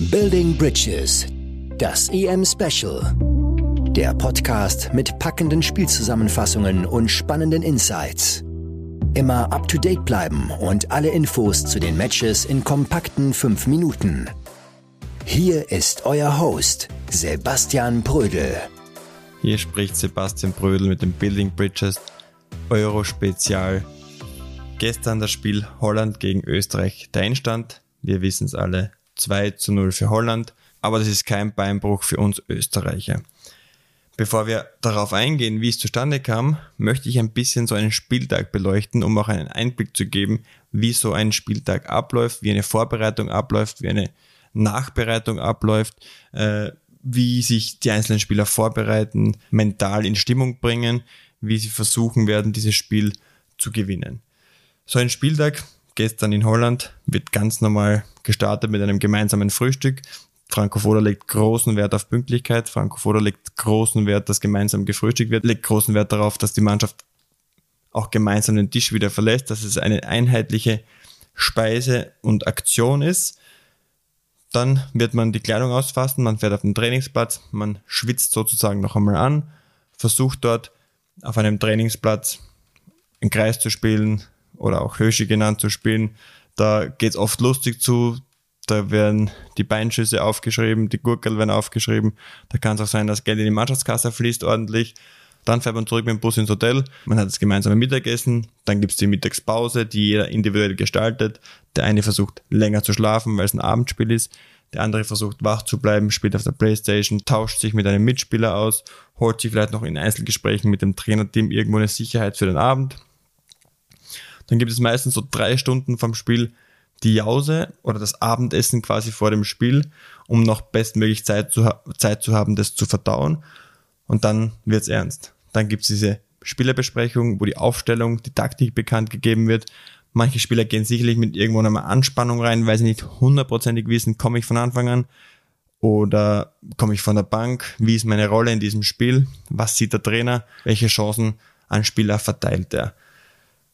Building Bridges, das EM Special. Der Podcast mit packenden Spielzusammenfassungen und spannenden Insights. Immer up to date bleiben und alle Infos zu den Matches in kompakten 5 Minuten. Hier ist euer Host, Sebastian Brödel. Hier spricht Sebastian Brödel mit dem Building Bridges Euro Spezial. Gestern das Spiel Holland gegen Österreich. Der Einstand, wir wissen es alle, 2 zu 0 für Holland, aber das ist kein Beinbruch für uns Österreicher. Bevor wir darauf eingehen, wie es zustande kam, möchte ich ein bisschen so einen Spieltag beleuchten, um auch einen Einblick zu geben, wie so ein Spieltag abläuft, wie eine Vorbereitung abläuft, wie eine Nachbereitung abläuft, äh, wie sich die einzelnen Spieler vorbereiten, mental in Stimmung bringen, wie sie versuchen werden, dieses Spiel zu gewinnen. So ein Spieltag gestern in Holland wird ganz normal gestartet mit einem gemeinsamen Frühstück. Franco Foda legt großen Wert auf Pünktlichkeit. Franco Foda legt großen Wert, dass gemeinsam gefrühstückt wird, legt großen Wert darauf, dass die Mannschaft auch gemeinsam den Tisch wieder verlässt, dass es eine einheitliche Speise und Aktion ist. Dann wird man die Kleidung ausfassen, man fährt auf den Trainingsplatz, man schwitzt sozusagen noch einmal an, versucht dort auf einem Trainingsplatz einen Kreis zu spielen oder auch Hösche genannt zu spielen. Da geht's oft lustig zu, da werden die Beinschüsse aufgeschrieben, die Gurkel werden aufgeschrieben. Da kann es auch sein, dass Geld in die Mannschaftskasse fließt ordentlich. Dann fährt man zurück mit dem Bus ins Hotel. Man hat das gemeinsame Mittagessen. Dann gibt's die Mittagspause, die jeder individuell gestaltet. Der eine versucht länger zu schlafen, weil es ein Abendspiel ist. Der andere versucht wach zu bleiben, spielt auf der Playstation, tauscht sich mit einem Mitspieler aus, holt sich vielleicht noch in Einzelgesprächen mit dem Trainerteam irgendwo eine Sicherheit für den Abend. Dann gibt es meistens so drei Stunden vom Spiel die Jause oder das Abendessen quasi vor dem Spiel, um noch bestmöglich Zeit zu, Zeit zu haben, das zu verdauen. Und dann wird's ernst. Dann gibt's diese Spielerbesprechung, wo die Aufstellung, die Taktik bekannt gegeben wird. Manche Spieler gehen sicherlich mit irgendwo einer Anspannung rein, weil sie nicht hundertprozentig wissen, komme ich von Anfang an oder komme ich von der Bank, wie ist meine Rolle in diesem Spiel, was sieht der Trainer, welche Chancen an Spieler verteilt er.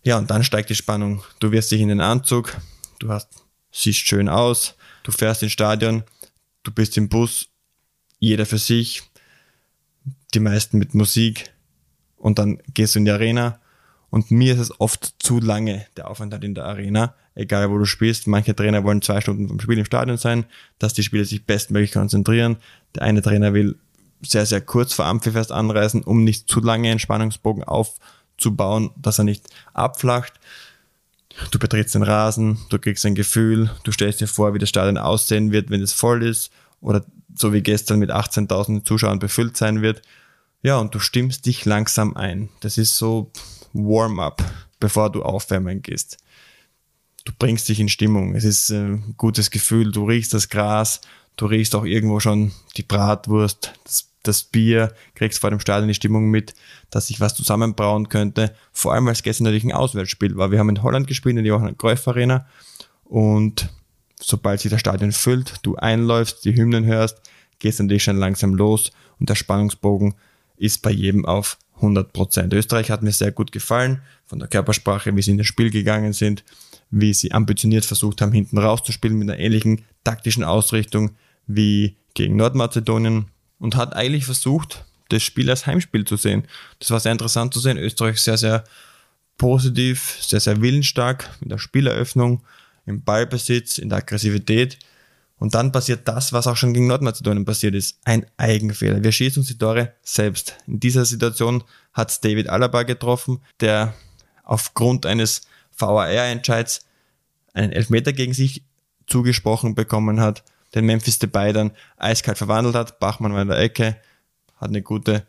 Ja, und dann steigt die Spannung. Du wirst dich in den Anzug, du hast, siehst schön aus, du fährst ins Stadion, du bist im Bus, jeder für sich, die meisten mit Musik und dann gehst du in die Arena und mir ist es oft zu lange, der Aufenthalt in der Arena, egal wo du spielst. Manche Trainer wollen zwei Stunden vom Spiel im Stadion sein, dass die Spieler sich bestmöglich konzentrieren. Der eine Trainer will sehr, sehr kurz vor Amphi fest anreisen, um nicht zu lange einen Spannungsbogen aufzubauen, dass er nicht abflacht. Du betrittst den Rasen, du kriegst ein Gefühl, du stellst dir vor, wie das Stadion aussehen wird, wenn es voll ist oder so wie gestern mit 18.000 Zuschauern befüllt sein wird. Ja, und du stimmst dich langsam ein. Das ist so Warm-up, bevor du aufwärmen gehst. Du bringst dich in Stimmung. Es ist ein gutes Gefühl. Du riechst das Gras, du riechst auch irgendwo schon die Bratwurst, das das Bier, kriegst vor dem Stadion die Stimmung mit, dass sich was zusammenbrauen könnte. Vor allem, weil es gestern natürlich ein Auswärtsspiel war. Wir haben in Holland gespielt, in der Johann Cruyff Arena. Und sobald sich das Stadion füllt, du einläufst, die Hymnen hörst, gehst natürlich schon langsam los und der Spannungsbogen ist bei jedem auf 100 Prozent. Österreich hat mir sehr gut gefallen, von der Körpersprache, wie sie in das Spiel gegangen sind, wie sie ambitioniert versucht haben, hinten rauszuspielen mit einer ähnlichen taktischen Ausrichtung wie gegen Nordmazedonien und hat eigentlich versucht, das Spiel als Heimspiel zu sehen. Das war sehr interessant zu sehen. Österreich sehr, sehr positiv, sehr, sehr willensstark in der Spieleröffnung, im Ballbesitz, in der Aggressivität. Und dann passiert das, was auch schon gegen Nordmazedonien passiert ist. Ein Eigenfehler. Wir schießen uns die Tore selbst. In dieser Situation hat David Alaba getroffen, der aufgrund eines VAR-Entscheids einen Elfmeter gegen sich zugesprochen bekommen hat den Memphis Depay dann eiskalt verwandelt hat. Bachmann war in der Ecke, hat eine gute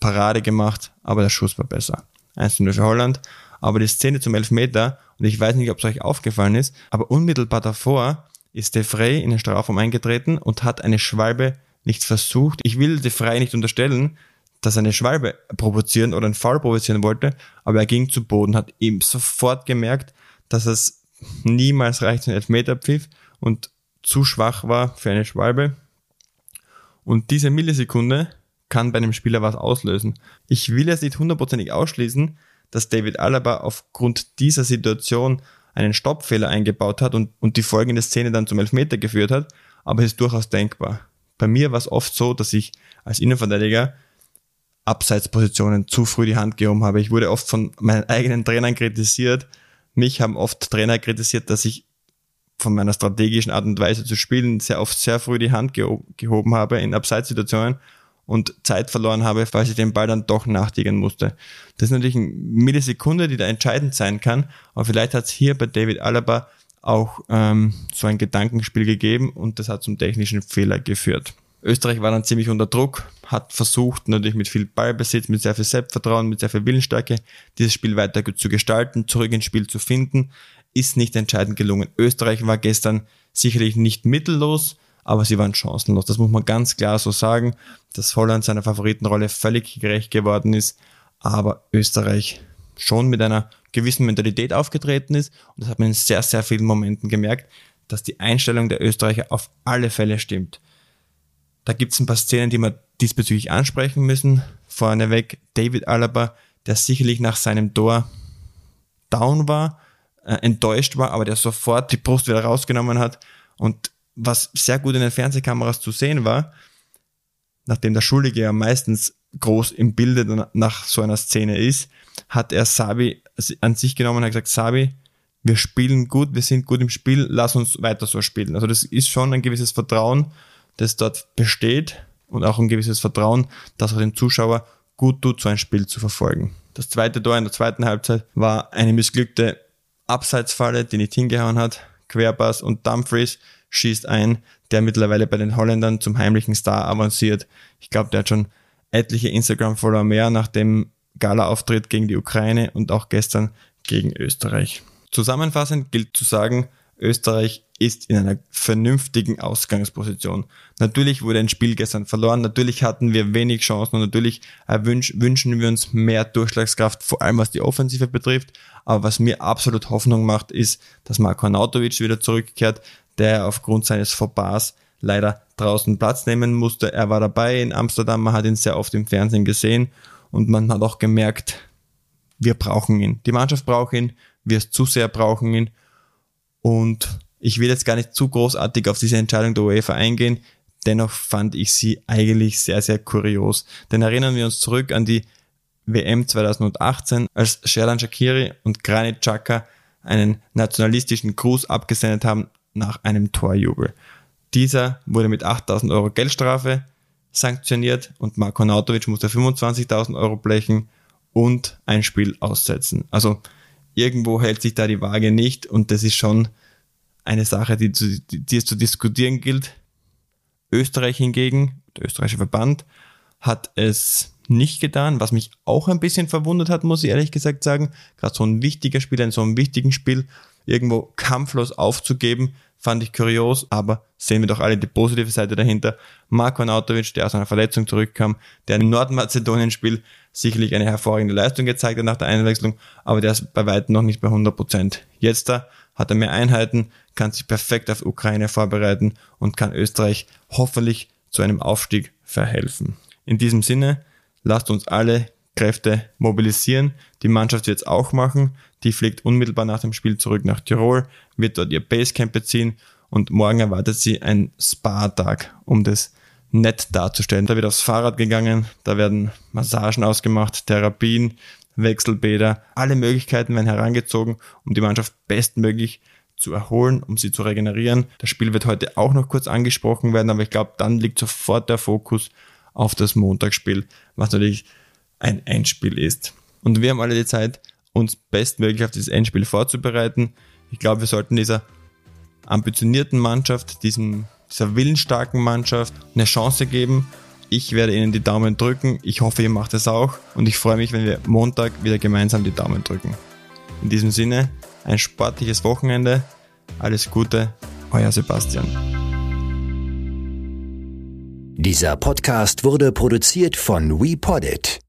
Parade gemacht, aber der Schuss war besser. 1-0 für Holland. Aber die Szene zum Elfmeter, und ich weiß nicht, ob es euch aufgefallen ist, aber unmittelbar davor ist De Frey in den Strafraum eingetreten und hat eine Schwalbe nicht versucht. Ich will De Frey nicht unterstellen, dass er eine Schwalbe provozieren oder einen Foul provozieren wollte, aber er ging zu Boden, hat ihm sofort gemerkt, dass es niemals reicht, ein Elfmeterpfiff und zu schwach war für eine Schwalbe. Und diese Millisekunde kann bei einem Spieler was auslösen. Ich will jetzt nicht hundertprozentig ausschließen, dass David Alaba aufgrund dieser Situation einen Stoppfehler eingebaut hat und, und die folgende Szene dann zum Elfmeter geführt hat. aber es ist durchaus denkbar. Bei mir war es oft so, dass ich als Innenverteidiger Abseitspositionen zu früh die Hand gehoben habe. Ich wurde oft von meinen eigenen Trainern kritisiert. Mich haben oft Trainer kritisiert, dass ich von meiner strategischen Art und Weise zu spielen sehr oft sehr früh die Hand gehoben habe in Abseitssituationen und Zeit verloren habe, falls ich den Ball dann doch nachtigen musste. Das ist natürlich eine Millisekunde, die da entscheidend sein kann, aber vielleicht hat es hier bei David Alaba auch ähm, so ein Gedankenspiel gegeben und das hat zum technischen Fehler geführt. Österreich war dann ziemlich unter Druck, hat versucht, natürlich mit viel Ballbesitz, mit sehr viel Selbstvertrauen, mit sehr viel Willensstärke, dieses Spiel weiter zu gestalten, zurück ins Spiel zu finden, ist nicht entscheidend gelungen. Österreich war gestern sicherlich nicht mittellos, aber sie waren chancenlos. Das muss man ganz klar so sagen, dass Holland seiner Favoritenrolle völlig gerecht geworden ist, aber Österreich schon mit einer gewissen Mentalität aufgetreten ist und das hat man in sehr, sehr vielen Momenten gemerkt, dass die Einstellung der Österreicher auf alle Fälle stimmt. Da gibt es ein paar Szenen, die wir diesbezüglich ansprechen müssen. Vorneweg David Alaba, der sicherlich nach seinem Tor down war, äh, enttäuscht war, aber der sofort die Brust wieder rausgenommen hat. Und was sehr gut in den Fernsehkameras zu sehen war, nachdem der Schuldige ja meistens groß im Bilde nach so einer Szene ist, hat er Sabi an sich genommen und hat gesagt, Sabi, wir spielen gut, wir sind gut im Spiel, lass uns weiter so spielen. Also das ist schon ein gewisses Vertrauen, das dort besteht und auch ein gewisses Vertrauen, dass auch dem Zuschauer gut tut, so ein Spiel zu verfolgen. Das zweite Tor in der zweiten Halbzeit war eine missglückte Abseitsfalle, die nicht hingehauen hat. Querpass und Dumfries schießt ein, der mittlerweile bei den Holländern zum heimlichen Star avanciert. Ich glaube, der hat schon etliche Instagram-Follower mehr nach dem Gala-Auftritt gegen die Ukraine und auch gestern gegen Österreich. Zusammenfassend gilt zu sagen, Österreich ist in einer vernünftigen Ausgangsposition. Natürlich wurde ein Spiel gestern verloren, natürlich hatten wir wenig Chancen und natürlich wünschen wir uns mehr Durchschlagskraft, vor allem was die Offensive betrifft. Aber was mir absolut Hoffnung macht, ist, dass Marko Anautovic wieder zurückkehrt, der aufgrund seines Fauxpas leider draußen Platz nehmen musste. Er war dabei in Amsterdam, man hat ihn sehr oft im Fernsehen gesehen und man hat auch gemerkt, wir brauchen ihn. Die Mannschaft braucht ihn, wir es zu sehr brauchen ihn und ich will jetzt gar nicht zu großartig auf diese Entscheidung der UEFA eingehen. Dennoch fand ich sie eigentlich sehr, sehr kurios. Denn erinnern wir uns zurück an die WM 2018, als Sherdan Shakiri und Granit Xhaka einen nationalistischen Gruß abgesendet haben nach einem Torjubel. Dieser wurde mit 8000 Euro Geldstrafe sanktioniert und Marko Nautovic musste 25.000 Euro blechen und ein Spiel aussetzen. Also irgendwo hält sich da die Waage nicht und das ist schon eine Sache, die, die, die es zu diskutieren gilt. Österreich hingegen, der österreichische Verband, hat es nicht getan, was mich auch ein bisschen verwundert hat, muss ich ehrlich gesagt sagen. Gerade so ein wichtiger Spiel, in so einem wichtigen Spiel irgendwo kampflos aufzugeben, fand ich kurios, aber sehen wir doch alle die positive Seite dahinter. Marko Nautovic, der aus einer Verletzung zurückkam, der im Nordmazedonien-Spiel sicherlich eine hervorragende Leistung gezeigt hat nach der Einwechslung, aber der ist bei weitem noch nicht bei 100 Prozent. Jetzt da hat er mehr Einheiten, kann sich perfekt auf Ukraine vorbereiten und kann Österreich hoffentlich zu einem Aufstieg verhelfen. In diesem Sinne, lasst uns alle Kräfte mobilisieren. Die Mannschaft wird es auch machen. Die fliegt unmittelbar nach dem Spiel zurück nach Tirol, wird dort ihr Basecamp beziehen und morgen erwartet sie ein Spa-Tag, um das nett darzustellen. Da wird aufs Fahrrad gegangen, da werden Massagen ausgemacht, Therapien, Wechselbäder, alle Möglichkeiten werden herangezogen, um die Mannschaft bestmöglich zu erholen, um sie zu regenerieren. Das Spiel wird heute auch noch kurz angesprochen werden, aber ich glaube, dann liegt sofort der Fokus auf das Montagsspiel, was natürlich ein Endspiel ist. Und wir haben alle die Zeit, uns bestmöglich auf dieses Endspiel vorzubereiten. Ich glaube, wir sollten dieser ambitionierten Mannschaft, diesem, dieser willensstarken Mannschaft eine Chance geben. Ich werde Ihnen die Daumen drücken. Ich hoffe, ihr macht es auch. Und ich freue mich, wenn wir Montag wieder gemeinsam die Daumen drücken. In diesem Sinne, ein sportliches Wochenende. Alles Gute, euer Sebastian. Dieser Podcast wurde produziert von WePoddit.